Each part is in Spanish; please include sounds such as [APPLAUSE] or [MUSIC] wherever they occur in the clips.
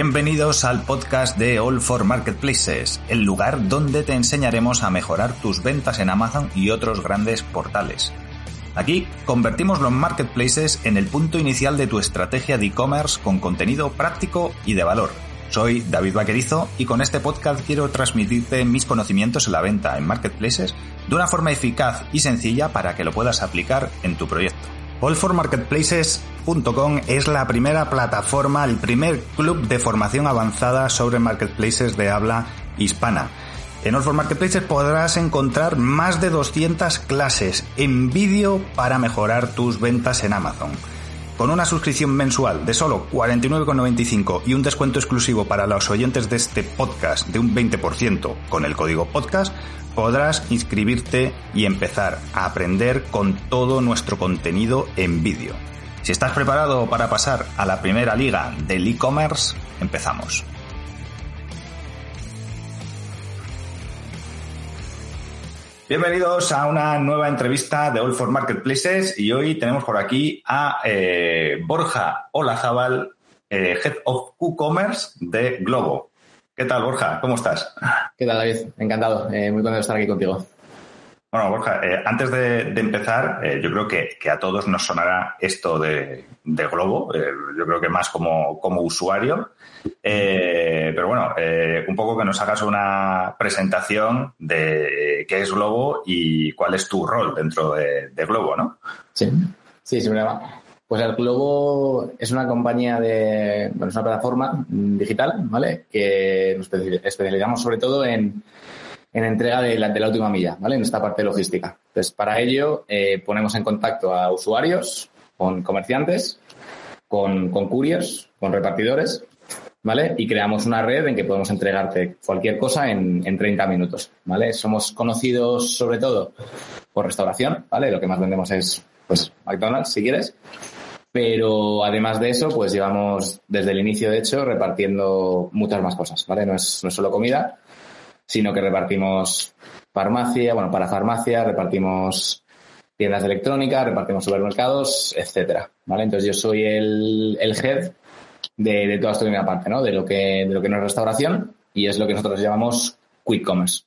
Bienvenidos al podcast de All for Marketplaces, el lugar donde te enseñaremos a mejorar tus ventas en Amazon y otros grandes portales. Aquí convertimos los marketplaces en el punto inicial de tu estrategia de e-commerce con contenido práctico y de valor. Soy David Vaquerizo y con este podcast quiero transmitirte mis conocimientos en la venta en marketplaces de una forma eficaz y sencilla para que lo puedas aplicar en tu proyecto. Allformarketplaces.com es la primera plataforma, el primer club de formación avanzada sobre marketplaces de habla hispana. En All for Marketplaces podrás encontrar más de 200 clases en vídeo para mejorar tus ventas en Amazon. Con una suscripción mensual de solo 49,95 y un descuento exclusivo para los oyentes de este podcast de un 20% con el código podcast, podrás inscribirte y empezar a aprender con todo nuestro contenido en vídeo. Si estás preparado para pasar a la primera liga del e-commerce, empezamos. Bienvenidos a una nueva entrevista de All for Marketplaces y hoy tenemos por aquí a eh, Borja Olazábal, eh, Head of Q-Commerce de Globo. ¿Qué tal, Borja? ¿Cómo estás? ¿Qué tal, David? Encantado. Eh, muy contento de estar aquí contigo. Bueno, Borja, eh, antes de, empezar, eh, yo creo que, a todos nos sonará esto de, Globo, yo creo que más como, como usuario. pero bueno, un poco que nos hagas una presentación de qué es Globo y cuál es tu rol dentro de, Globo, ¿no? Sí, sí, sin problema. Pues el Globo es una compañía de, bueno, es una plataforma digital, ¿vale? Que nos especializamos sobre todo en, en entrega de la, de la, última milla, ¿vale? En esta parte logística. Entonces, para ello, eh, ponemos en contacto a usuarios, con comerciantes, con, con con repartidores, ¿vale? Y creamos una red en que podemos entregarte cualquier cosa en, en 30 minutos, ¿vale? Somos conocidos sobre todo por restauración, ¿vale? Lo que más vendemos es, pues, McDonald's, si quieres pero además de eso, pues llevamos desde el inicio, de hecho, repartiendo muchas más cosas, ¿vale? No es, solo comida, sino que repartimos farmacia, bueno, para farmacia, repartimos tiendas de electrónica, repartimos supermercados, etcétera, ¿vale? Entonces yo soy el, el head de, de toda esta primera parte, ¿no? De lo que, de lo que no es restauración y es lo que nosotros llamamos quick commerce.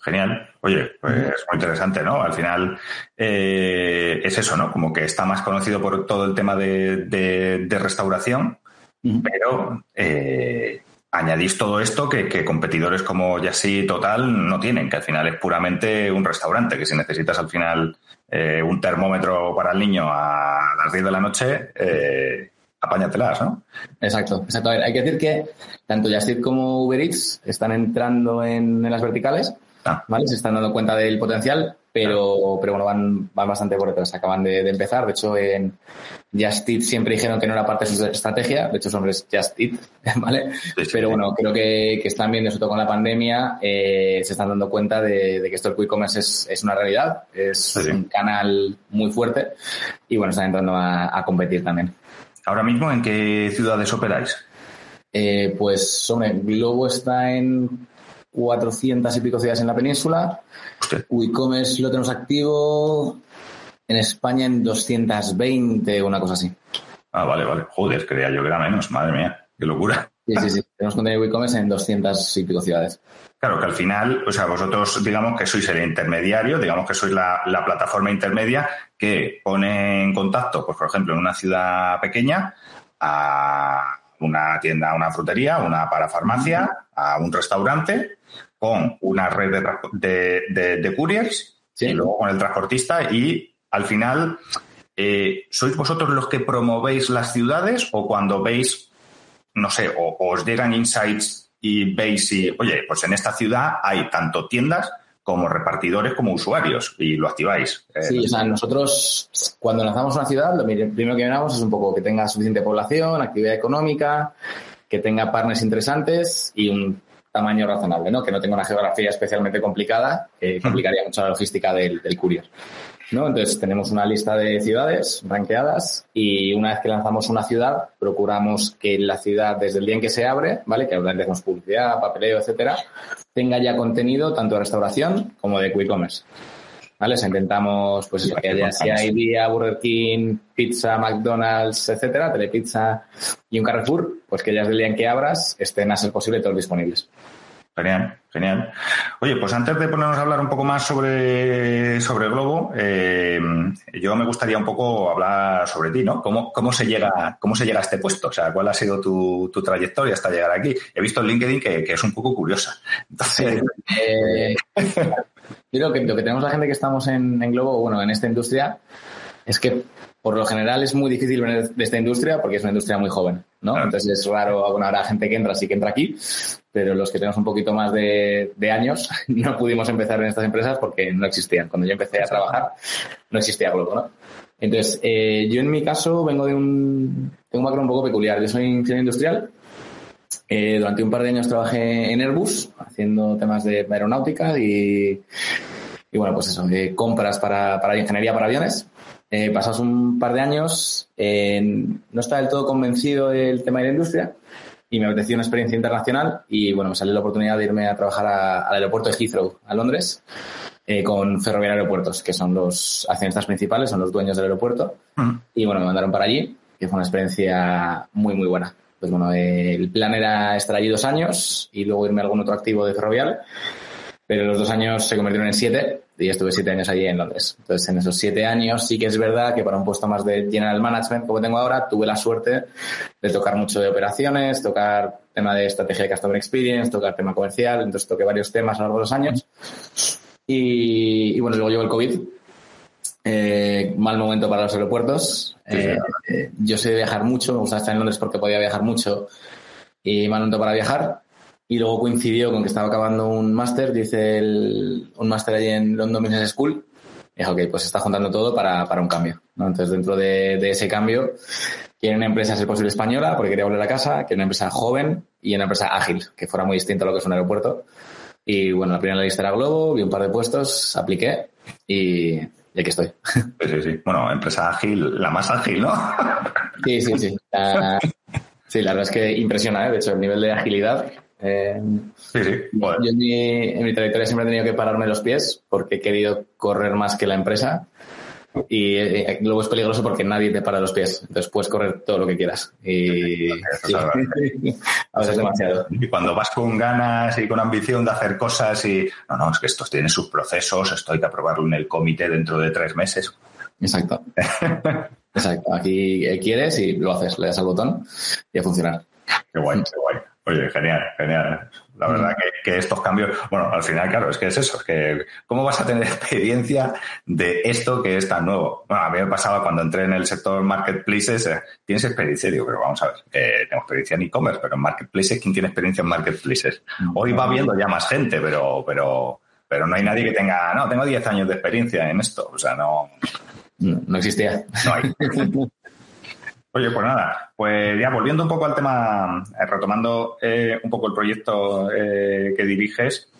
Genial. Oye, pues es muy interesante, ¿no? Al final eh, es eso, ¿no? Como que está más conocido por todo el tema de, restauración, pero eh, añadís todo esto que, competidores como Yassi Total no tienen, que al final es puramente un restaurante, que si necesitas al final eh, un termómetro para el niño a las 10 de la noche, eh, apáñatelas, ¿no? Exacto, exacto. hay que decir que tanto Yassi como Uber Eats están entrando en las verticales ¿vale? Se están dando cuenta del potencial, pero, pero bueno, van, van bastante por detrás. Acaban de, empezar. De hecho, en Just Eat siempre dijeron que no era parte de su estrategia. De hecho, son Just Eat, [LAUGHS] ¿vale? pero bueno, creo que, que, están viendo, sobre todo con la pandemia, eh, se están dando cuenta de, que esto del quick commerce es, es una realidad. Es un canal muy fuerte y bueno, están entrando a, competir también. Ahora mismo, ¿en qué ciudades operáis? Eh, pues, hombre, Globo está en 400 y pico ciudades en la península. WeCommerce lo tenemos activo en España en 220 o una cosa así. Ah, vale, vale. Joder, creía yo que era menos. Madre mía, qué locura. Sí, sí, sí. Tenemos contenido WeCommerce en 200 y pico ciudades. Claro, que al final, o sea, vosotros digamos que sois el intermediario, digamos que sois la, la plataforma intermedia que pone en contacto, pues por ejemplo, en una ciudad pequeña a una tienda, una frutería, una parafarmacia, a un restaurante con una red de, de, couriers y luego con el transportista y al final eh, ¿sois vosotros los que promovéis las ciudades o cuando veis, no sé, o, os llegan insights y veis si, oye, pues en esta ciudad hay tanto tiendas como repartidores como usuarios y lo activáis. Eh, sí, o sea, nosotros cuando lanzamos una ciudad, lo primero que miramos es un poco que tenga suficiente población, actividad económica, que tenga partners interesantes y un tamaño razonable, ¿no? Que no tenga una geografía especialmente complicada, que complicaría mucho la logística del, del courier. ¿no? Entonces tenemos una lista de ciudades ranqueadas y una vez que lanzamos una ciudad, procuramos que la ciudad, desde el día en que se abre, ¿vale? Que obviamente hacemos publicidad, papeleo, etcétera, tenga ya contenido tanto de restauración como de quick commerce. ¿vale? O intentamos, pues eso, que haya sea idea, Burger King, Pizza, McDonald's, etcétera, Telepizza y un Carrefour, pues que ellas del día en que abras estén a ser posible todos disponibles. Genial, genial. Oye, pues antes de ponernos a hablar un poco más sobre, sobre Globo, eh, yo me gustaría un poco hablar sobre ti, ¿no? ¿Cómo, cómo, se llega, ¿Cómo se llega a este puesto? O sea, ¿cuál ha sido tu, tu trayectoria hasta llegar aquí? He visto en LinkedIn que, que es un poco curiosa. Entonces... Eh, [LAUGHS] yo creo que lo que tenemos la gente que estamos en, en Globo, bueno, en esta industria, es que por lo general es muy difícil venir de esta industria porque es una industria muy joven, ¿no? Entonces es raro, bueno, habrá gente que entra, sí que entra aquí, pero los que tenemos un poquito más de, años [LAUGHS] no pudimos empezar en estas empresas porque no existían. Cuando yo empecé a trabajar no existía Globo, ¿no? Entonces, eh, yo en mi caso vengo de un, tengo un background un poco peculiar. Yo soy ingeniero industrial. Eh, durante un par de años trabajé en Airbus haciendo temas de aeronáutica y, y bueno, pues eso, de compras para, para ingeniería para aviones. Eh, pasados un par de años, eh, no estaba del todo convencido del tema de la industria y me apeteció una experiencia internacional y bueno, me salió la oportunidad de irme a trabajar al aeropuerto de Heathrow, a Londres, eh, con Ferroviaria Aeropuertos, que son los accionistas principales, son los dueños del aeropuerto. Y bueno, me mandaron para allí, que fue una experiencia muy, muy buena. Pues bueno, el plan era estar allí dos años y luego irme a algún otro activo de Ferrovial pero los dos años se convirtieron en siete y estuve siete años allí en Londres. Entonces, en esos siete años sí que es verdad que para un puesto más de general management como tengo ahora, tuve la suerte de tocar mucho de operaciones, tocar tema de estrategia de customer experience, tocar tema comercial, entonces toqué varios temas a lo largo de los años. Y, bueno, luego llegó el COVID. Eh, mal momento para los aeropuertos. Eh, yo sé viajar mucho, me gusta estar en Londres porque podía viajar mucho y mal momento para viajar y luego coincidió con que estaba acabando un máster, dice el, un máster allí en London Business School. Y dije, ok, pues está juntando todo para, para un cambio. ¿no? Entonces, dentro de, de, ese cambio, quiere una empresa ser posible española, porque quería volver a casa, quiere una empresa joven y una empresa ágil, que fuera muy distinta a lo que es un aeropuerto. Y bueno, la primera lista era Globo, vi un par de puestos, apliqué y, y aquí estoy. Sí, sí, sí. Bueno, empresa ágil, la más ágil, ¿no? Sí, sí, sí. La, sí, la verdad es que impresiona, ¿eh? De hecho, el nivel de agilidad eh, sí, sí. Yo en mi, en mi, trayectoria siempre he tenido que pararme los pies porque he querido correr más que la empresa. Y eh, luego es peligroso porque nadie te para los pies. Entonces puedes correr todo lo que quieras. Y sí, a veces [LAUGHS] demasiado. Y cuando vas con ganas y con ambición de hacer cosas y no, no, es que estos tienen sus procesos, esto hay que aprobarlo en el comité dentro de tres meses. Exacto. [LAUGHS] Exacto. Aquí quieres y lo haces, le das al botón y a funcionar. Qué guay, qué guay. Oye, genial, genial. La verdad que, estos cambios, bueno, al final, claro, es que es eso, es que ¿cómo vas a tener [LAUGHS] experiencia de esto que es tan nuevo? Bueno, a mí me pasaba cuando entré en el sector marketplaces, eh, tienes experiencia, digo, pero vamos a ver, eh, tengo experiencia en e-commerce, pero en marketplaces, ¿quién tiene experiencia en marketplaces? Hoy va viendo ya más gente, pero, pero, pero no hay nadie que tenga, no, tengo 10 años de experiencia en esto, o sea, no. No, no existía. No hay. [LAUGHS] Oye, pues nada, pues ya volviendo un poco al tema, eh, retomando eh, un poco el proyecto eh, que diriges,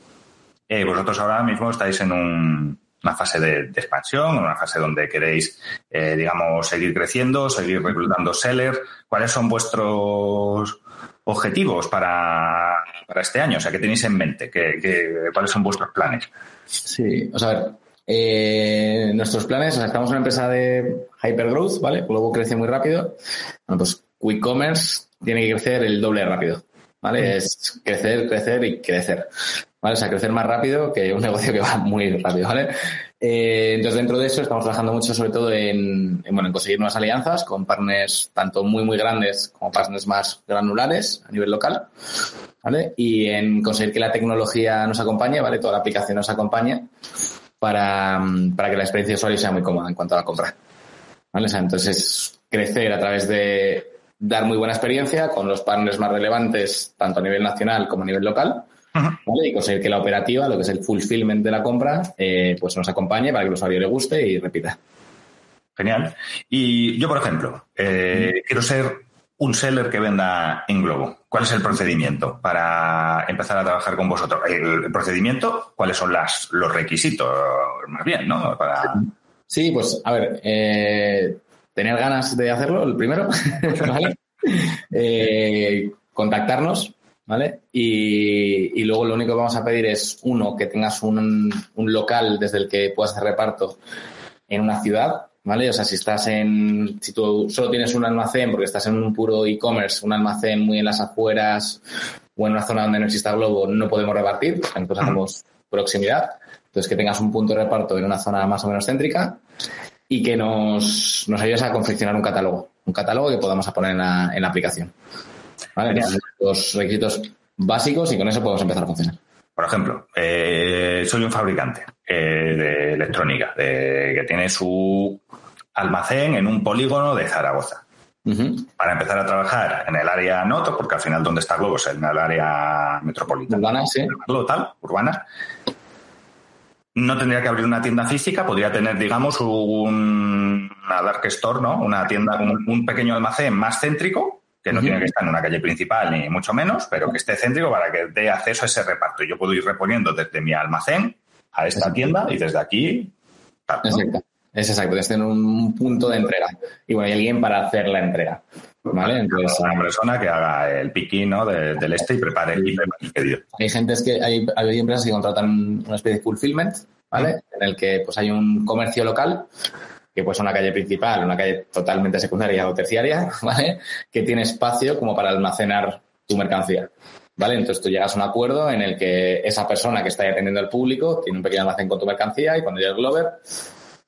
vosotros ahora mismo estáis en una fase de, expansión, una fase donde queréis, digamos, seguir creciendo, seguir reclutando sellers. ¿Cuáles son vuestros objetivos para, este año? O sea, ¿qué tenéis en mente? ¿Qué, cuáles son vuestros planes? Sí, o sea, eh, nuestros planes, o sea, estamos en una empresa de hypergrowth, ¿vale? Luego crece muy rápido. Bueno, pues WeCommerce tiene que crecer el doble rápido, ¿vale? Es crecer, crecer y crecer, ¿vale? O sea, crecer más rápido que un [LAUGHS] negocio que va muy rápido, ¿vale? Eh, entonces, dentro de eso estamos trabajando mucho sobre todo en, en, bueno, en conseguir nuevas alianzas con partners tanto muy, muy grandes como partners más granulares a nivel local, ¿vale? Y en conseguir que la tecnología nos acompañe, ¿vale? Toda la aplicación nos acompañe para, para que la experiencia de usuario sea muy cómoda en cuanto a la compra. ¿Vale? O sea, entonces, crecer a través de dar muy buena experiencia con los partners más relevantes, tanto a nivel nacional como a nivel local, ¿vale? Y conseguir que la operativa, lo que es el fulfillment de la compra, eh, pues nos acompañe para que el usuario le guste y repita. Genial. Y yo, por ejemplo, eh, quiero ser un seller que venda en Globo? ¿Cuál es el procedimiento para empezar a trabajar con vosotros? ¿El procedimiento? ¿Cuáles son las, los requisitos? Más bien, ¿no? Para... Sí, pues a ver, eh, tener ganas de hacerlo, el primero, [LAUGHS] ¿vale? eh, contactarnos, ¿vale? Y, luego lo único que vamos a pedir es, uno, que tengas un, un local desde el que puedas hacer reparto en una ciudad, ¿vale? O sea, si estás en, si tú solo tienes un almacén porque estás en un puro e-commerce, un almacén muy en las afueras o en una zona donde no exista Globo, no podemos repartir, entonces hacemos proximidad. Entonces, que tengas un punto de reparto en una zona más o menos céntrica y que nos, nos ayudes a confeccionar un catálogo, un catálogo que podamos poner en la, en la aplicación. ¿Vale? Los requisitos básicos y con eso podemos empezar a funcionar. Por ejemplo, eh, soy un fabricante eh, de electrónica que tiene su almacén en un polígono de Zaragoza. Para empezar a trabajar en el área noto, porque al final donde está Globo es en el área metropolitana. Urbana, sí. Tal, urbana. No tendría que abrir una tienda física, podría tener, digamos, un, una dark store, ¿no? Una tienda, un pequeño almacén más céntrico, que no tiene que estar en una calle principal ni mucho menos, pero que esté céntrico para que dé acceso a ese reparto. Yo puedo ir reponiendo desde mi almacén a esta tienda y desde aquí. Exacto. Es exacto, que un punto de entrega. Y bueno, hay alguien para hacer la entrega. ¿Vale? Entonces, una persona que haga el picking ¿no? del este y prepare, el pedido. Hay gente que hay, hay empresas que contratan una especie de fulfillment, ¿vale? En el que pues hay un comercio local que puede ser una calle principal, una calle totalmente secundaria o terciaria, [LAUGHS] ¿vale? Que tiene espacio como para almacenar tu mercancía. ¿Vale? Entonces tú llegas a un acuerdo en el que esa persona que está atendiendo al público tiene un pequeño almacén con tu mercancía y cuando llega el Glover,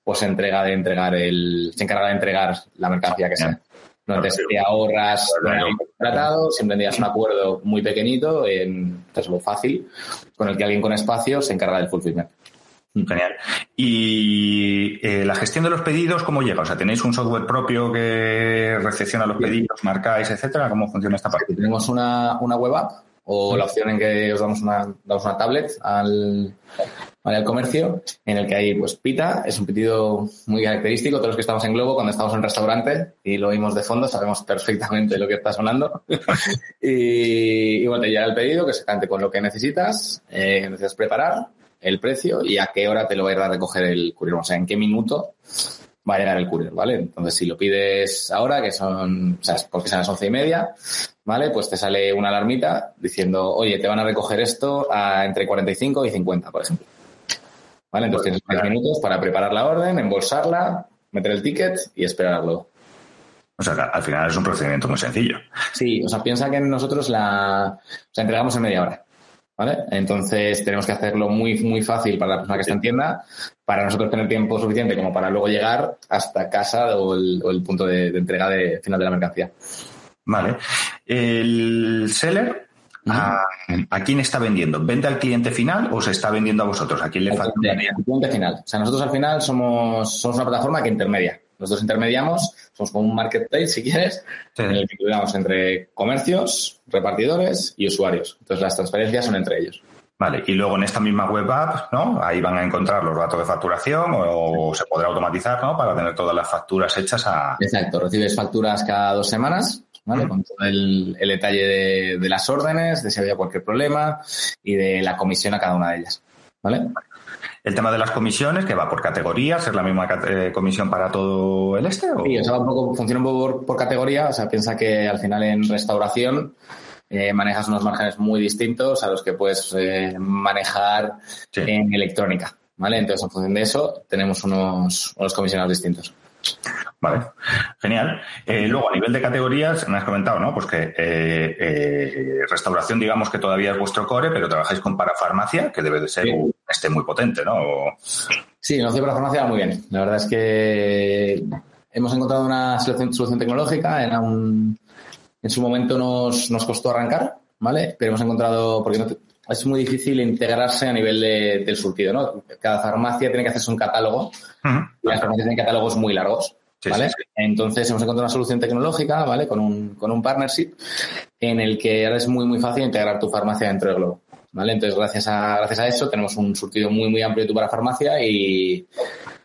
pues se entrega de entregar el, se encarga de entregar la mercancía que sea. No te, ahorras el tratado, siempre tendrías un acuerdo muy pequeñito, en, es fácil, con el que alguien con espacio se encarga del fulfillment. Genial. ¿Y eh, la gestión de los pedidos cómo llega? O sea, ¿tenéis un software propio que recepciona los pedidos, marcáis, etcétera? ¿Cómo funciona esta parte? Tenemos una, una web app o la opción en que os damos una, damos una tablet al, al comercio en el que hay pues pita, es un pedido muy característico, todos los que estamos en Globo, cuando estamos en un restaurante y lo oímos de fondo, sabemos perfectamente lo que está sonando. [LAUGHS] y, bueno, te llega el pedido, que se cante con lo que necesitas, eh, necesitas preparar, el precio y a qué hora te lo va a ir a recoger el courier, o sea, en qué minuto va a llegar el courier, ¿vale? Entonces, si lo pides ahora, que son, o sea, porque son las once y media, ¿vale? Pues te sale una alarmita diciendo, oye, te van a recoger esto a entre 45 y 50, por ejemplo. ¿Vale? Entonces tienes 10 minutos para preparar la orden, embolsarla, meter el ticket y esperar luego. O sea, al final es un procedimiento muy sencillo. Sí, o sea, piensa que nosotros la, o sea, entregamos en media hora. ¿Vale? Entonces tenemos que hacerlo muy, muy fácil para la persona que está en tienda, para nosotros tener tiempo suficiente como para luego llegar hasta casa o el, punto de, entrega de final de la mercancía. Vale. El seller, ¿a, quién está vendiendo? ¿Vende al cliente final o se está vendiendo a vosotros? ¿A quién le falta? Al cliente final. O sea, nosotros al final somos, somos una plataforma que intermedia. Nosotros intermediamos, somos como un marketplace, si quieres, en el que incluimos entre comercios, repartidores y usuarios. Entonces, las transferencias son entre ellos. Vale, y luego en esta misma web app, ¿no? Ahí van a encontrar los datos de facturación o, se podrá automatizar, ¿no? Para tener todas las facturas hechas a... Exacto, recibes facturas cada dos semanas, ¿vale? Con todo el, detalle de, de, las órdenes, de si había cualquier problema y de la comisión a cada una de ellas, ¿vale? El tema de las comisiones, que va por categorías, ¿es la misma eh, comisión para todo el este? Sí, o sea, un poco, funciona un poco por, categoría, o sea, piensa que al final en restauración eh, manejas unos márgenes muy distintos a los que puedes eh, manejar en electrónica, ¿vale? Entonces, en función de eso, tenemos unos, unos comisionados distintos. Vale, genial. Eh, luego, a nivel de categorías, me has comentado, ¿no? Pues que eh, eh, restauración, digamos que todavía es vuestro core, pero trabajáis con parafarmacia, que debe de ser un este muy potente, ¿no? Sí, el negocio de parafarmacia va muy bien. La verdad es que hemos encontrado una solución, tecnológica, era un, en su momento nos, nos costó arrancar, ¿vale? Pero hemos encontrado, porque no es muy difícil integrarse a nivel del surtido, ¿no? Cada farmacia tiene que hacerse un catálogo y las farmacias tienen catálogos muy largos. ¿Vale? Entonces hemos encontrado una solución tecnológica, ¿vale? Con un, con un partnership en el que ahora es muy, muy fácil integrar tu farmacia dentro del Globo. ¿Vale? Entonces, gracias a, gracias a eso, tenemos un surtido muy, muy amplio de tu para farmacia y,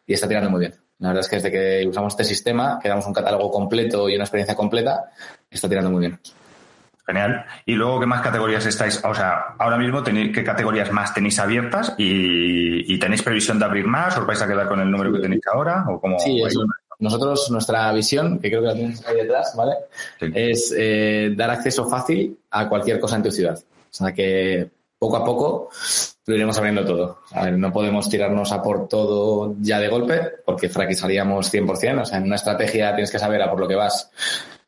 y está tirando muy bien. La verdad es que desde que usamos este sistema, que damos un catálogo completo y una experiencia completa, está tirando muy bien. Genial. Y luego, ¿qué más categorías estáis? O sea, ahora mismo, tenéis, ¿qué categorías más tenéis abiertas? ¿Y, tenéis previsión de abrir más? ¿O vais a quedar con el número que tenéis ahora? ¿O cómo sí, nosotros, nuestra visión, que creo que la tienes ahí detrás, ¿vale? Es eh, dar acceso fácil a cualquier cosa en tu ciudad. O sea que poco a poco lo iremos abriendo todo. A ver, no podemos tirarnos a por todo ya de golpe, porque fracasaríamos 100%. O sea, en una estrategia tienes que saber a por lo que vas,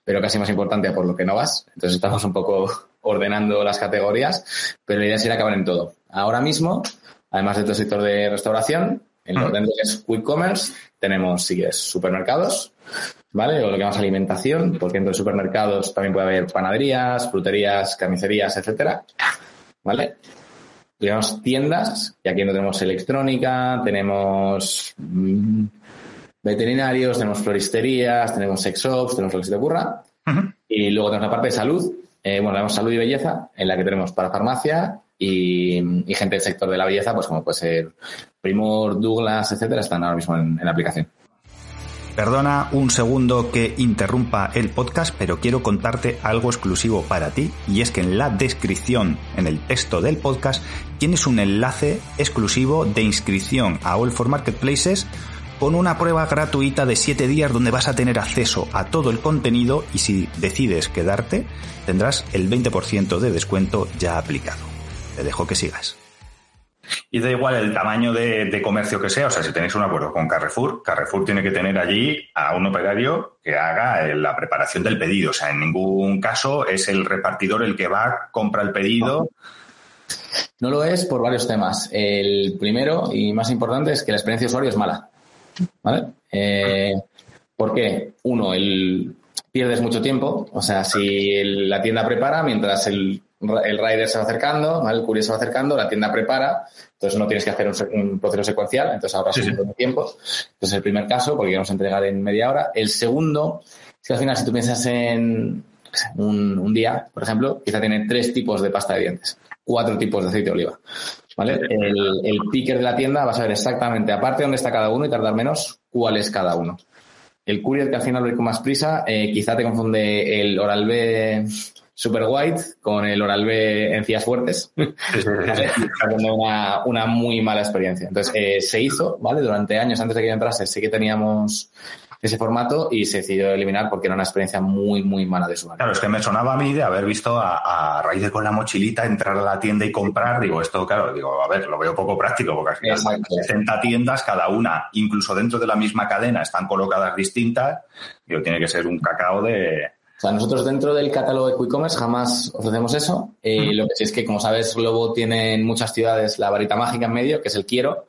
pero casi más importante a por lo que no vas. Entonces estamos un poco ordenando las categorías, pero la idea es ir a acabar en todo. Ahora mismo, además de todo el sector de restauración, en lo que es quick commerce, tenemos, si es supermercados, ¿vale? O lo que llamamos alimentación, porque dentro de supermercados también puede haber panaderías, fruterías, carnicerías, etcétera, ¿vale? Tenemos tiendas, y aquí no tenemos electrónica, tenemos mm, veterinarios, tenemos floristerías, tenemos sex shops, tenemos lo que se te ocurra. Y luego tenemos la parte de salud, eh, bueno, tenemos salud y belleza, en la que tenemos para farmacia y, gente del sector de la belleza, pues como puede ser Primor, Douglas, etcétera, están ahora mismo en, en la aplicación. Perdona un segundo que interrumpa el podcast, pero quiero contarte algo exclusivo para ti y es que en la descripción, en el texto del podcast, tienes un enlace exclusivo de inscripción a All for Marketplaces con una prueba gratuita de 7 días donde vas a tener acceso a todo el contenido y si decides quedarte tendrás el 20% de descuento ya aplicado. Te dejo que sigas. Y da igual el tamaño de, comercio que sea, o sea, si tenéis un acuerdo con Carrefour, Carrefour tiene que tener allí a un operario que haga la preparación del pedido. O sea, en ningún caso es el repartidor el que va, compra el pedido. No lo es por varios temas. El primero y más importante es que la experiencia de usuario es mala. ¿Vale? Eh, ¿Por qué? Uno, el, pierdes mucho tiempo. O sea, si la tienda prepara mientras el el rider se va acercando, el courier se va acercando, la tienda prepara, entonces no tienes que hacer un, proceso secuencial, entonces ahorras un montón de tiempo. Entonces es el primer caso, porque queremos entregar en media hora. El segundo, es que al final si tú piensas en un, día, por ejemplo, quizá tiene tres tipos de pasta de dientes, cuatro tipos de aceite de oliva. ¿Vale? El, el picker de la tienda va a saber exactamente, aparte de dónde está cada uno y tardar menos, cuál es cada uno. El courier que al final lo ve con más prisa, eh, quizá te confunde el Oral B super white con el oral B encías fuertes. [LAUGHS] una, una muy mala experiencia. Entonces, eh, se hizo, ¿vale? Durante años antes de que yo entrase, sí que teníamos ese formato y se decidió eliminar porque era una experiencia muy, muy mala de usuario. Claro, es que me sonaba a mí de haber visto a, raíz de con la mochilita entrar a la tienda y comprar. Digo, esto, claro, digo, a ver, lo veo poco práctico porque al final 60 tiendas, cada una, incluso dentro de la misma cadena, están colocadas distintas. Digo, tiene que ser un cacao de, sea, nosotros dentro del catálogo de e-commerce jamás ofrecemos eso. Eh, lo que sí es que, como sabes, Globo tiene en muchas ciudades la varita mágica en medio, que es el quiero.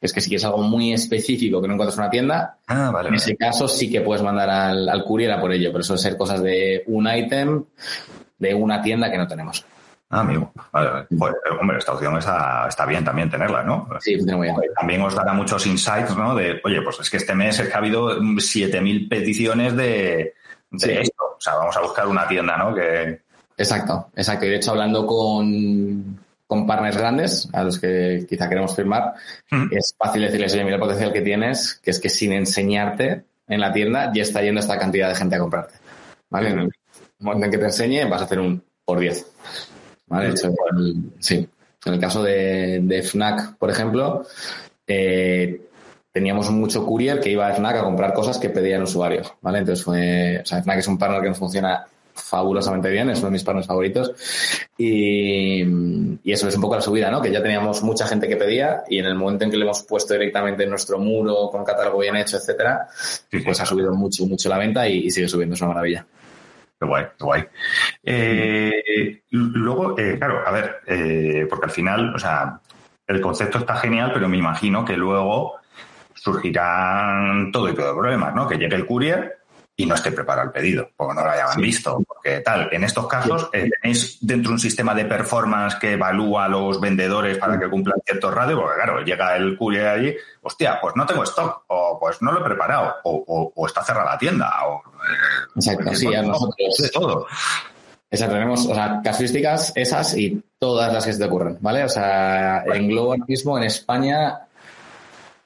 Es que si quieres algo muy específico que no encuentras en una tienda, ah, vale, en ese caso sí que puedes mandar al, al courier a por ello. Pero eso ser cosas de un ítem de una tienda que no tenemos. Ah, amigo. Vale, vale. Pues, hombre, esta opción está, está bien también tenerla, ¿no? Sí, muy bien. También os dará muchos insights, ¿no? De, oye, pues es que este mes es que ha habido 7.000 peticiones de, de esto. O sea, vamos a buscar una tienda, ¿no? Que... Exacto, exacto. Y de hecho, hablando con, con partners grandes, a los que quizá queremos firmar, es fácil decirles, oye, mira el potencial que tienes, que es que sin enseñarte en la tienda ya está yendo esta cantidad de gente a comprarte. ¿Vale? En el momento en que te enseñe vas a hacer un por 10. ¿Vale? Hecho, sí. En el caso de, de FNAC, por ejemplo, eh, teníamos mucho courier que iba a FNAC a comprar cosas que pedían usuarios, ¿vale? Entonces fue, o sea, FNAC es un partner que nos funciona fabulosamente bien, es uno de mis partners favoritos. Y, y, eso es un poco la subida, ¿no? Que ya teníamos mucha gente que pedía y en el momento en que le hemos puesto directamente en nuestro muro con catálogo bien hecho, etcétera, pues ha subido mucho, mucho la venta y, sigue subiendo, es una maravilla. Qué guay, qué guay. Eh, luego, eh, claro, a ver, eh, porque al final, o sea, el concepto está genial, pero me imagino que luego surgirán todo tipo de problemas, ¿no? Que llegue el courier y no esté preparado el pedido, porque no lo hayan visto, porque tal. En estos casos, eh, ¿tenéis dentro un sistema de performance que evalúa a los vendedores para que cumplan ciertos radios? Porque claro, llega el courier allí, hostia, pues no tengo stock, o pues no lo he preparado, o, está cerrada la tienda, o... Eh, Exacto, sí, a nosotros... De todo. Exacto, tenemos, o sea, casuísticas esas y todas las que se te ocurren, ¿vale? O sea, en Globo mismo, en España,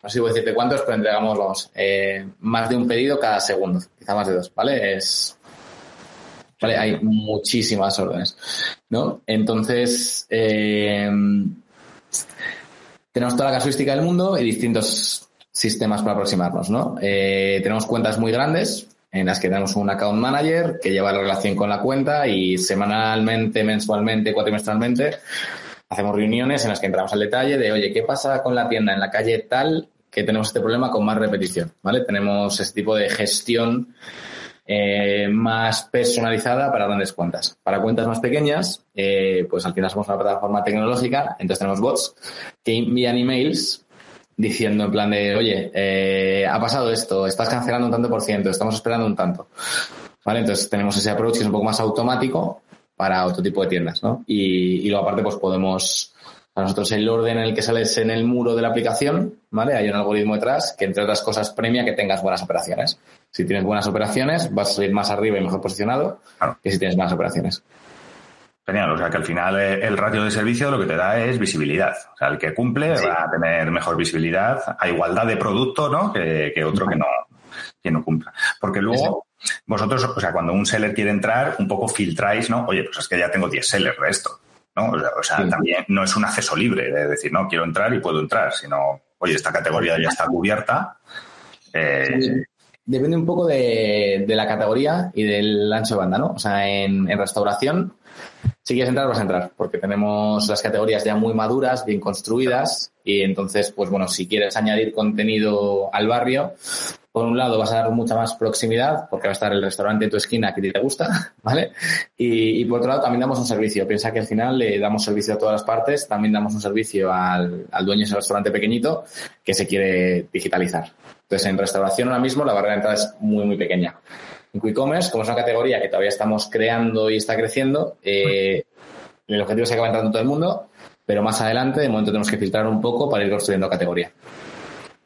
no sé si voy a decirte cuántos, pero entregamos eh, más de un pedido cada segundo, quizá más de dos, ¿vale? Es, ¿vale? Hay muchísimas órdenes, ¿no? Entonces, eh, tenemos toda la casuística del mundo y distintos sistemas para aproximarnos, ¿no? Eh, tenemos cuentas muy grandes en las que tenemos un account manager que lleva la relación con la cuenta y semanalmente, mensualmente, cuatrimestralmente hacemos reuniones en las que entramos al detalle de, oye, ¿qué pasa con la tienda en la calle tal que tenemos este problema con más repetición? ¿Vale? Tenemos este tipo de gestión eh, más personalizada para grandes cuentas. Para cuentas más pequeñas, eh, pues al final somos una plataforma tecnológica, entonces tenemos bots que envían emails diciendo en plan de, oye, eh, ha pasado esto, estás cancelando un tanto por ciento, estamos esperando un tanto. ¿Vale? Entonces tenemos ese approach que es un poco más automático para otro tipo de tiendas, ¿no? Y, y luego aparte pues podemos, a nosotros el orden en el que sales en el muro de la aplicación, ¿vale? Hay un algoritmo detrás que entre otras cosas premia que tengas buenas operaciones. Si tienes buenas operaciones, vas a salir más arriba y mejor posicionado que si tienes malas operaciones. Genial, o sea que al final eh, el ratio de servicio lo que te da es visibilidad. O sea, el que cumple va a tener mejor visibilidad a igualdad de producto, ¿no? Que, otro que no, que no cumpla. Porque luego, vosotros, o sea, cuando un seller quiere entrar, un poco filtráis, ¿no? Oye, pues es que ya tengo 10 sellers de esto, ¿no? O sea, también no es un acceso libre de decir, no, quiero entrar y puedo entrar, sino, oye, esta categoría ya está cubierta. Eh, Depende un poco de, la categoría y del ancho de banda, ¿no? O sea, en, en restauración si quieres entrar, vas a entrar, porque tenemos las categorías ya muy maduras, bien construidas, y entonces, pues bueno, si quieres añadir contenido al barrio, por un lado vas a dar mucha más proximidad, porque va a esestar el restaurante en tu esquina que te gusta, [LAUGHS] ¿vale? Y, por otro lado también damos un servicio. Piensa que al final le damos servicio a todas las partes, también damos un servicio al, dueño de ese restaurante pequeñito que se quiere digitalizar. Entonces, en restauración ahora mismo la barrera de entrada es muy, muy pequeña. En Q-Commerce, como es una categoría que todavía estamos creando y está creciendo, eh, el objetivo es que acabe entrando todo el mundo, pero más adelante, de momento, tenemos que filtrar un poco para ir construyendo categoría.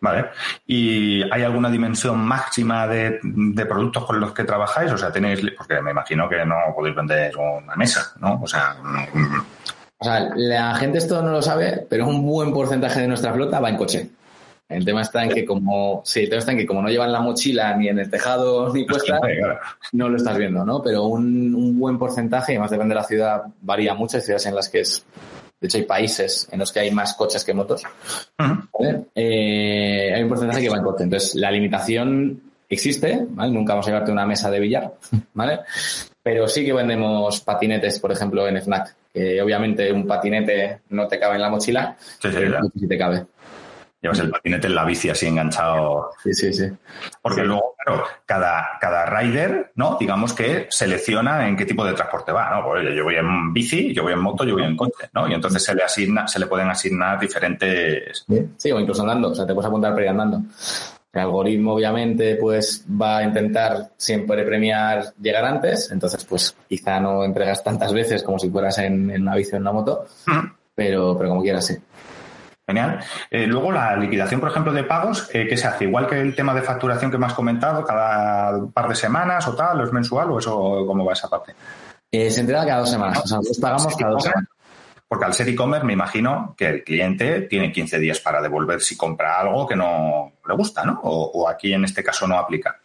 Vale. ¿Y hay alguna dimensión máxima de, productos con los que trabajáis? O sea, tenéis, porque me imagino que no podéis vender una mesa, ¿no? O sea, o sea, la gente esto no lo sabe, pero un buen porcentaje de nuestra flota va en coche. El tema está en que como, sí, el tema está en que como no llevan la mochila ni en el tejado [LAUGHS] ni puesta, [LAUGHS] no lo estás viendo, ¿no? Pero un, un buen porcentaje, y además depende de la ciudad, varía mucho. Hay ciudades en las que es, de hecho hay países en los que hay más coches que motos. Eh, hay un porcentaje que va en coche. Entonces, la limitación existe, ¿vale? Nunca vamos a llevarte una mesa de billar, ¿vale? Pero sí que vendemos patinetes, por ejemplo, en FNAC, que obviamente un patinete no te cabe en la mochila, sí, pero sí te cabe. Llevas el patinete en la bici así enganchado. Sí, sí, sí. Porque luego, claro, cada, cada rider, ¿no? Digamos que selecciona en qué tipo de transporte va, ¿no? Pues yo voy en bici, yo voy en moto, yo voy en coche, ¿no? Y entonces se le asigna, se le pueden asignar diferentes. Sí, o incluso andando, o sea, te puedes apuntar para ir andando. El algoritmo, obviamente, pues va a intentar siempre premiar llegar antes, entonces, pues quizá no entregas tantas veces como si fueras en, en una bici o en una moto, pero, pero como quieras, sí. Genial. Eh, luego, la liquidación, por ejemplo, de pagos, eh, ¿qué se hace? Igual que el tema de facturación que me has comentado, cada par de semanas o tal, o es mensual, o eso, ¿cómo va esa parte? Eh, se entrega cada dos semanas. O sea, nosotros pagamos cada dos semanas. Porque al ser e-commerce, me imagino que el cliente tiene 15 días para devolver si compra algo que no le gusta, ¿no? O, aquí en este caso no aplica.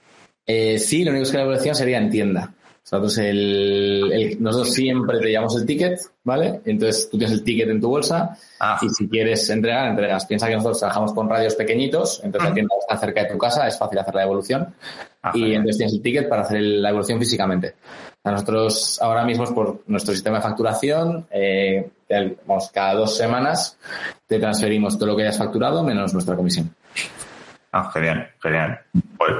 sí, lo único que la devolución sería en tienda. Nosotros, el, nosotros siempre te llevamos el ticket, ¿vale? Entonces tú tienes el ticket en tu bolsa ah. y si quieres entregar, entregas. Piensa que nosotros trabajamos con radios pequeñitos, entonces la tienda está cerca de tu casa, es fácil hacer la devolución. Ah, y entonces tienes el ticket para hacer la devolución físicamente. A nosotros ahora mismo es por nuestro sistema de facturación, eh, vamos, cada dos semanas te transferimos todo lo que hayas facturado menos nuestra comisión. Ah, genial, genial. Pues,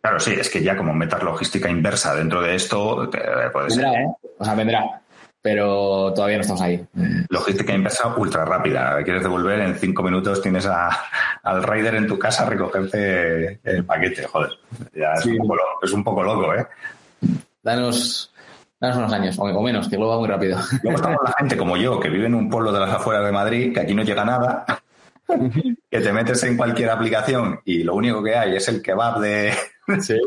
Claro, sí, es que ya como metas logística inversa dentro de esto, eh, puede vendrá, ¿eh? O sea, vendrá. Pero todavía no estamos ahí. Logística inversa ultra rápida. Quieres devolver en cinco minutos, tienes al rider en tu casa a recogerte el paquete. Joder, ya es, un, poco, loco, ¿eh? Danos, danos unos años, o menos, que luego va muy rápido. Luego estamos la gente como yo, que vive en un pueblo de las afueras de Madrid, que aquí no llega nada, que te metes en cualquier aplicación y lo único que hay es el kebab de, Sí.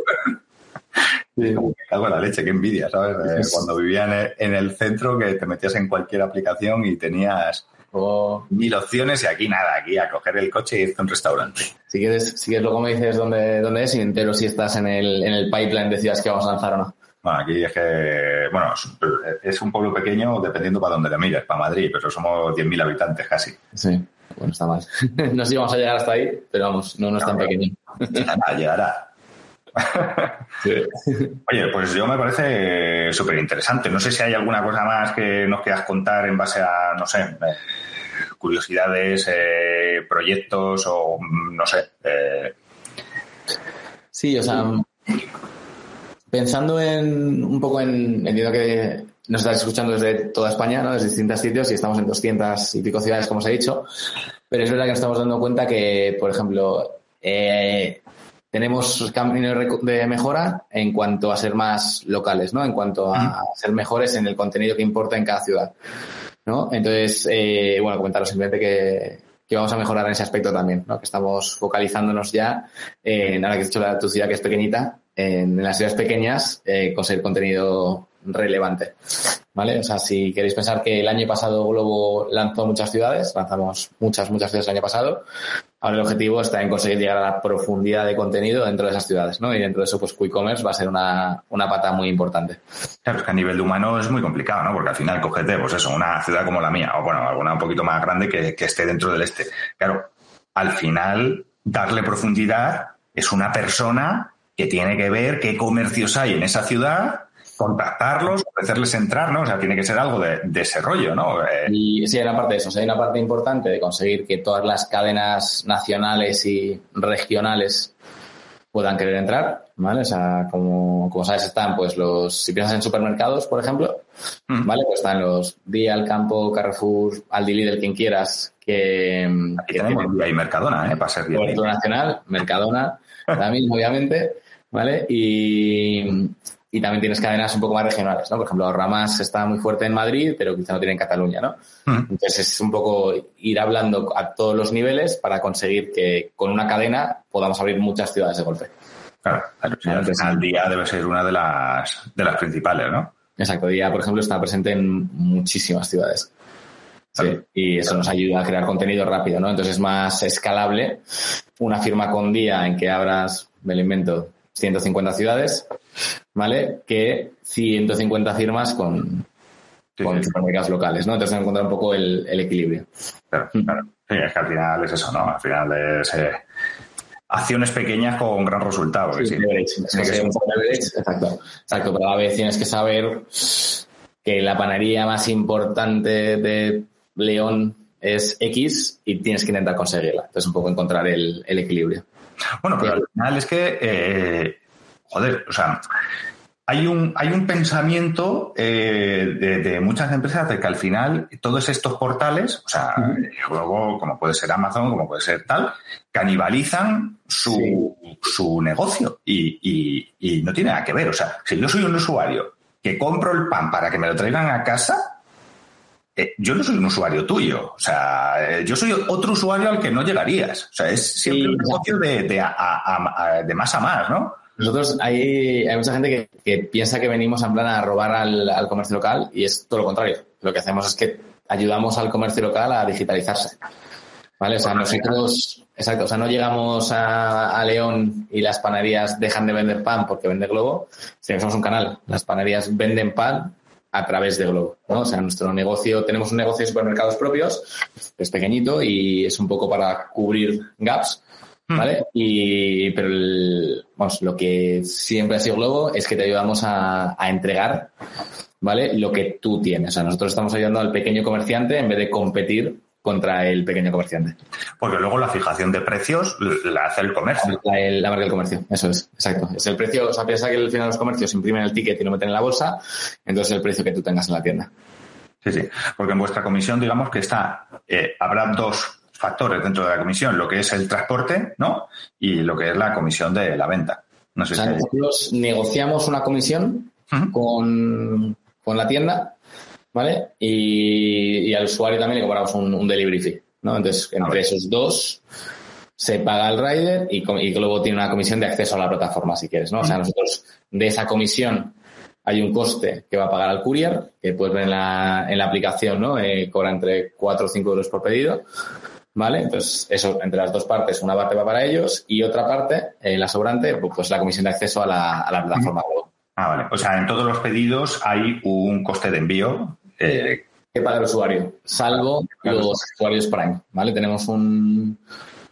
sí. Como que cago en la leche, qué envidia, ¿sabes? Cuando vivía en el, centro que te metías en cualquier aplicación y tenías oh. mil opciones y aquí nada, aquí a coger el coche y irte a un restaurante. Si quieres, si quieres luego me dices dónde, dónde es y entero si estás en el, en el pipeline de ciudades que vamos a lanzar o no. Bueno, aquí es que, bueno, es un pueblo pequeño dependiendo para dónde le mires, para Madrid, pero somos 10.000 habitantes casi. Sí. Bueno, está mal. [LAUGHS] no sé si vamos a llegar hasta ahí, pero vamos, no, no es tan pequeño. Llegará, llegará. Oye, pues yo me parece súper interesante. No sé si hay alguna cosa más que nos quieras contar en base a, no sé, eh, curiosidades, eh, proyectos o mm, no sé. Eh. Sí, o sea, pensando en un poco en, entiendo que nos estás escuchando desde toda España, ¿no? desde distintos sitios y estamos en 200 y pico ciudades, como os he dicho, pero es verdad que nos estamos dando cuenta que, por ejemplo, eh, tenemos caminos de mejora en cuanto a ser más locales, ¿no? En cuanto a ser mejores en el contenido que importa en cada ciudad, ¿no? Entonces, eh, bueno, comentaros simplemente que, que vamos a mejorar en ese aspecto también, ¿no? Que estamos focalizándonos ya en, ahora que has dicho la, tu ciudad que es pequeñita, en, las ciudades pequeñas, eh, conseguir contenido relevante. ¿Vale? O sea, si queréis pensar que el año pasado Globo lanzó muchas ciudades, lanzamos muchas, muchas ciudades el año pasado, ahora el objetivo está en conseguir llegar a la profundidad de contenido dentro de esas ciudades, ¿no? Y dentro de eso, pues Q-Commerce va a ser una, una pata muy importante. Claro, es que a nivel de humano es muy complicado, ¿no? Porque al final cogete, pues eso, una ciudad como la mía, o bueno, alguna un poquito más grande que, que esté dentro del este. Claro, al final, darle profundidad es una persona que tiene que ver qué comercios hay en esa ciudad contactarlos, ofrecerles entrar, ¿no? O sea, tiene que ser algo de, desarrollo, ¿no? Eh, y sí, hay una parte de eso. O sea, hay una parte importante de conseguir que todas las cadenas nacionales y regionales puedan querer entrar, ¿vale? O sea, como, como sabes, están pues los, si piensas en supermercados, por ejemplo, mm. ¿vale? Pues están los Día, Campo, Carrefour, Aldi Lidl, quien quieras, que... Aquí tenemos Día y Mercadona, ¿eh? Para ser bien. Nacional, Mercadona, también, obviamente, ¿vale? Y, y también tienes cadenas un poco más regionales, ¿no? Por ejemplo, Ramas está muy fuerte en Madrid, pero quizá no tiene en Cataluña, ¿no? Hmm. Entonces es un poco ir hablando a todos los niveles para conseguir que con una cadena podamos abrir muchas ciudades de golpe. Claro, al día debe ser una de las, de las principales, ¿no? Exacto, Día, por ejemplo, está presente en muchísimas ciudades. Sí, y eso nos ayuda a crear contenido rápido, ¿no? Entonces es más escalable una firma con Día en que abras, me lo invento, 150 ciudades, ¿vale? Que 150 firmas con, con supermercados locales, ¿no? Entonces encontrar un poco el, equilibrio. Claro, claro. Sí, es que al final es eso, ¿no? Al final es eh, acciones pequeñas con gran resultado. Sí, exacto, exacto, pero a veces tienes que saber que la panadería más importante de León es X y tienes que intentar conseguirla. Entonces, un poco encontrar el, el equilibrio. Bueno, pero al final es que, eh, joder, o sea, hay un, hay un pensamiento eh, de, muchas empresas de que al final todos estos portales, o sea, luego como puede ser Amazon, como puede ser tal, canibalizan su, su negocio y, y, no tiene nada que ver. O sea, si yo soy un usuario que compro el pan para que me lo traigan a casa, eh, yo no soy un usuario tuyo. O sea, eh, yo soy otro usuario al que no llegarías. O sea, es siempre un negocio de, de, de, más a más, ¿no? Nosotros hay, hay mucha gente que, piensa que venimos en plan a robar al, comercio local y es todo lo contrario. Lo que hacemos es que ayudamos al comercio local a digitalizarse. ¿Vale? O sea, nosotros, exacto, o sea, no llegamos a, a, León y las panaderías dejan de vender pan porque vende Globo, sino que somos un canal. Las panaderías venden pan a través de Globo, ¿no? O sea, nuestro negocio, tenemos un negocio de supermercados propios, es pequeñito y es un poco para cubrir gaps, hmm. ¿vale? Y, pero vamos, lo que siempre ha sido Globo es que te ayudamos a, a entregar, ¿vale? Lo que tú tienes. O sea, nosotros estamos ayudando al pequeño comerciante en vez de competir contra el pequeño comerciante. Porque luego la fijación de precios la hace el comercio. La, marca del comercio, eso es, exacto. Es el precio, o sea, piensa que al final los comercios imprimen el ticket y lo meten en la bolsa, entonces es el precio que tú tengas en la tienda. Sí, sí, porque en vuestra comisión digamos que está, eh, habrá dos factores dentro de la comisión, lo que es el transporte, ¿no? Y lo que es la comisión de la venta. No sé o sea, nosotros negociamos una comisión con, con la tienda ¿vale? Y, al usuario también le cobramos un, delivery fee, ¿no? Entonces, entre esos dos se paga el rider y, y, luego tiene una comisión de acceso a la plataforma, si quieres, ¿no? O sea, nosotros de esa comisión hay un coste que va a pagar al courier, que puedes ver en la, en la aplicación, ¿no? Eh, cobra entre 4 o 5 euros por pedido. ¿Vale? Entonces, eso, entre las dos partes, una parte va para ellos y otra parte, eh, la sobrante, pues la comisión de acceso a la, a la plataforma Ah, vale. O sea, en todos los pedidos hay un coste de envío eh, que paga el usuario, salvo los usuarios Prime, ¿vale? Tenemos un,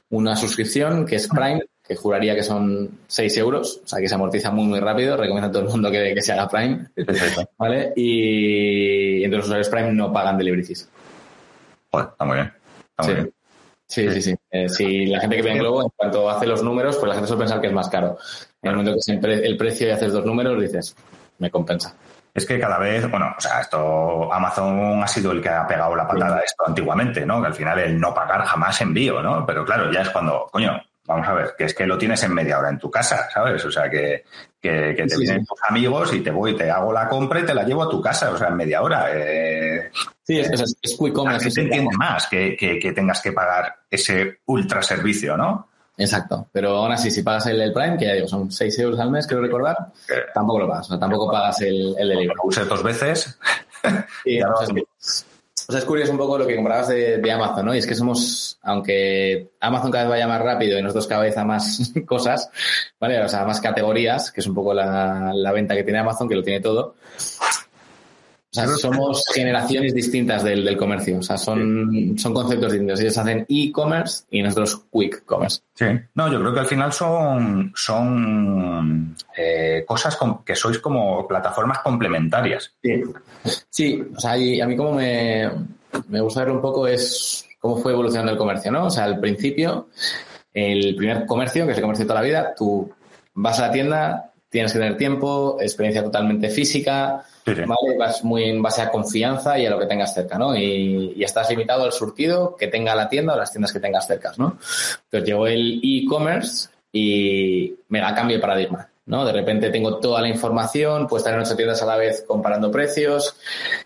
una suscripción que es Prime, que juraría que son 6 euros, o sea que se amortiza muy, muy rápido. Recomiendo a todo el mundo que, que se haga Prime, [LAUGHS] ¿vale? Y entre los usuarios Prime no pagan delivery fees. Joder, está muy bien. Está muy bien. Sí, sí, sí. Eh, si la gente que ve en Globo, en cuanto hace los números, pues la gente suele pensar que es más caro. En el momento que es el precio y haces dos números, dices, me compensa. Es que cada vez, bueno, o sea, esto, Amazon ha sido el que ha pegado la patada a esto antiguamente, ¿no? Que al final el no pagar jamás envío, ¿no? Pero claro, ya es cuando, coño, vamos a ver, que es que lo tienes en media hora en tu casa, ¿sabes? O sea, que, que, te vienen tus amigos y te voy, te hago la compra y te la llevo a tu casa, o sea, en media hora. Eh, sí, es, es, es quick commerce. Entiende más que, que, tengas que pagar ese ultra servicio, ¿no? Exacto, pero aún así, si pagas el, Prime, que ya digo, son 6 euros al mes, creo recordar, tampoco lo pagas, o sea, tampoco pagas el, el delivery. Lo dos veces. [LAUGHS] Y, o, sea, es, curioso un poco lo que comprabas de, Amazon, ¿no? Y es que somos, aunque Amazon cada vez vaya más rápido y nosotros cada vez a más [LAUGHS] cosas, ¿vale? O sea, más categorías, que es un poco la, la venta que tiene Amazon, que lo tiene todo, o sea, somos generaciones distintas del, del, comercio. O sea, son, son conceptos distintos. Ellos hacen e-commerce y nosotros quick commerce. Sí. No, yo creo que al final son, son eh, cosas que sois como plataformas complementarias. Sí. Sí, o sea, y a mí como me, me gusta ver un poco es cómo fue evolucionando el comercio, ¿no? O sea, al principio, el primer comercio, que es el comercio de toda la vida, tú vas a la tienda, tienes que tener tiempo, experiencia totalmente física, ¿vale? Vas muy en base a confianza y a lo que tengas cerca, ¿no? Y, estás limitado al surtido que tenga la tienda o las tiendas que tengas cerca, ¿no? Entonces llegó el e-commerce y me da cambio de paradigma. ¿no? De repente tengo toda la información, puedo estar en ocho tiendas a la vez comparando precios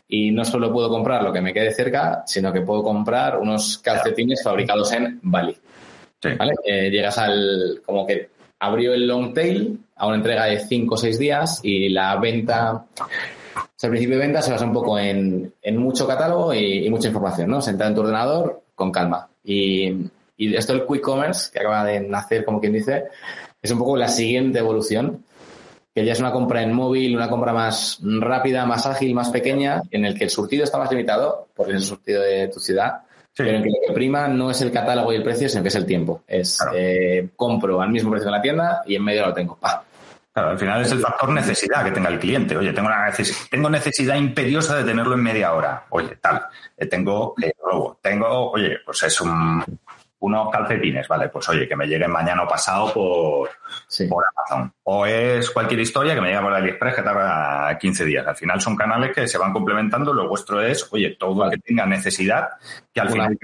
y no solo puedo comprar lo que me quede cerca, sino que puedo comprar unos calcetines fabricados en Bali. ¿Vale? Eh, llegas al, como que abrió el long tail a una entrega de cinco o seis días y la venta sea, el principio de venta se basa un poco en, mucho catálogo y, mucha información, ¿no? Sentar en tu ordenador con calma. Y, esto el quick commerce, que acaba de nacer, como quien dice, es un poco la siguiente evolución, que ya es una compra en móvil, una compra más rápida, más ágil, más pequeña, en el que el surtido está más limitado, porque es el surtido de tu ciudad, pero en que lo que prima no es el catálogo y el precio, sino que es el tiempo. Es eh, compro al mismo precio en la tienda y en medio lo tengo. ¡Pah! Claro, al final es el factor necesidad que tenga el cliente. Oye, tengo, una tengo necesidad imperiosa de tenerlo en media hora. Oye, tal, eh, tengo eh, robo, tengo, oye, pues es un, unos calcetines, vale, pues oye, que me lleguen mañana o pasado por, por Amazon. O es cualquier historia que me llega por AliExpress que tarda 15 días. Al final son canales que se van complementando. Lo vuestro es, oye, todo el que tenga necesidad, que al final,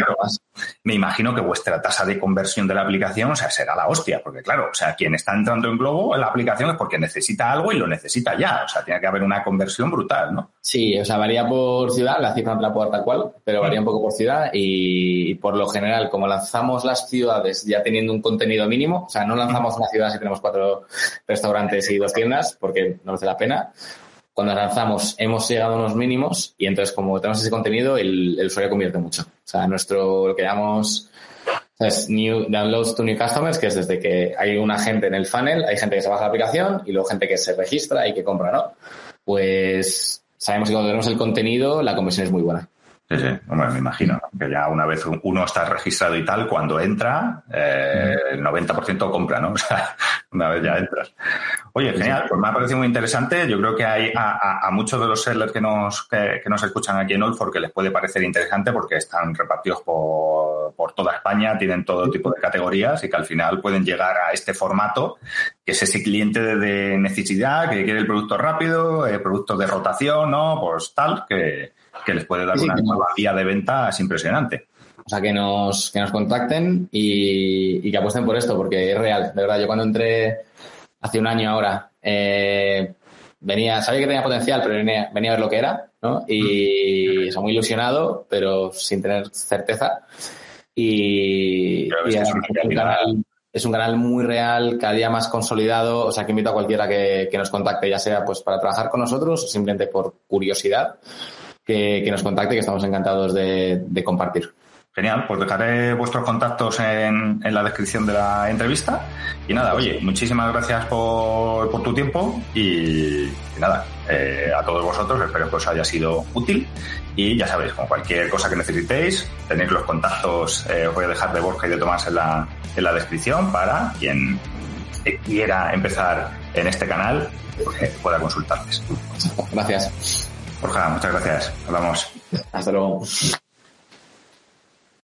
me imagino que vuestra tasa de conversión de la aplicación, o sea, será la hostia, porque claro, o sea, quien está entrando en Globo en la aplicación es porque necesita algo y lo necesita ya. O sea, tiene que haber una conversión brutal, ¿no? Sí, o sea, varía por ciudad, la cifra no la puedo dar tal cual, pero varía un poco por ciudad y por lo general, como lanzamos las ciudades ya teniendo un contenido mínimo, o sea, no lanzamos una ciudad si tenemos cuatro restaurantes y dos tiendas, porque no hace la pena. Cuando lanzamos hemos llegado a unos mínimos y entonces como tenemos ese contenido, el, el usuario convierte mucho. O sea, nuestro, lo que llamamos es new downloads to new customers, que es desde que hay una gente en el funnel, hay gente que se baja la aplicación y luego gente que se registra y que compra, ¿no? Pues sabemos que cuando tenemos el contenido, la conversión es muy buena. Sí, sí, me imagino que ya una vez uno está registrado y tal, cuando entra, eh, el 90% compra, ¿no? [LAUGHS] O sea, una vez ya entras. Oye, genial, pues me ha parecido muy interesante. Yo creo que hay a, muchos de los sellers que nos, que, nos escuchan aquí en Olfor que les puede parecer interesante porque están repartidos por, por toda España, tienen todo tipo de categorías y que al final pueden llegar a este formato, que es ese cliente de, necesidad, que quiere el producto rápido, el producto de rotación, ¿no? Pues tal, que que les puede dar una nueva vía de venta es impresionante. O sea, que nos, que nos contacten y, que apuesten por esto, porque es real. De verdad, yo cuando entré hace un año ahora, eh, venía, sabía que tenía potencial, pero venía, a ver lo que era, ¿no? Y mm. muy ilusionado, pero sin tener certeza. Y, es, un canal, es, un canal, muy real, cada día más consolidado. O sea, que invito a cualquiera que, que nos contacte, ya sea pues para trabajar con nosotros o simplemente por curiosidad que, nos contacte, que estamos encantados de, compartir. Genial, pues dejaré vuestros contactos en, la descripción de la entrevista. Y nada, oye, muchísimas gracias por, tu tiempo y, nada, eh, a todos vosotros. Espero que os haya sido útil. Y ya sabéis, con cualquier cosa que necesitéis, tenéis los contactos, eh, os voy a dejar de Borja y de Tomás en la, en la descripción para quien quiera empezar en este canal pues, eh, pueda consultarles. Gracias. Borja, muchas gracias. Hablamos. Hasta luego.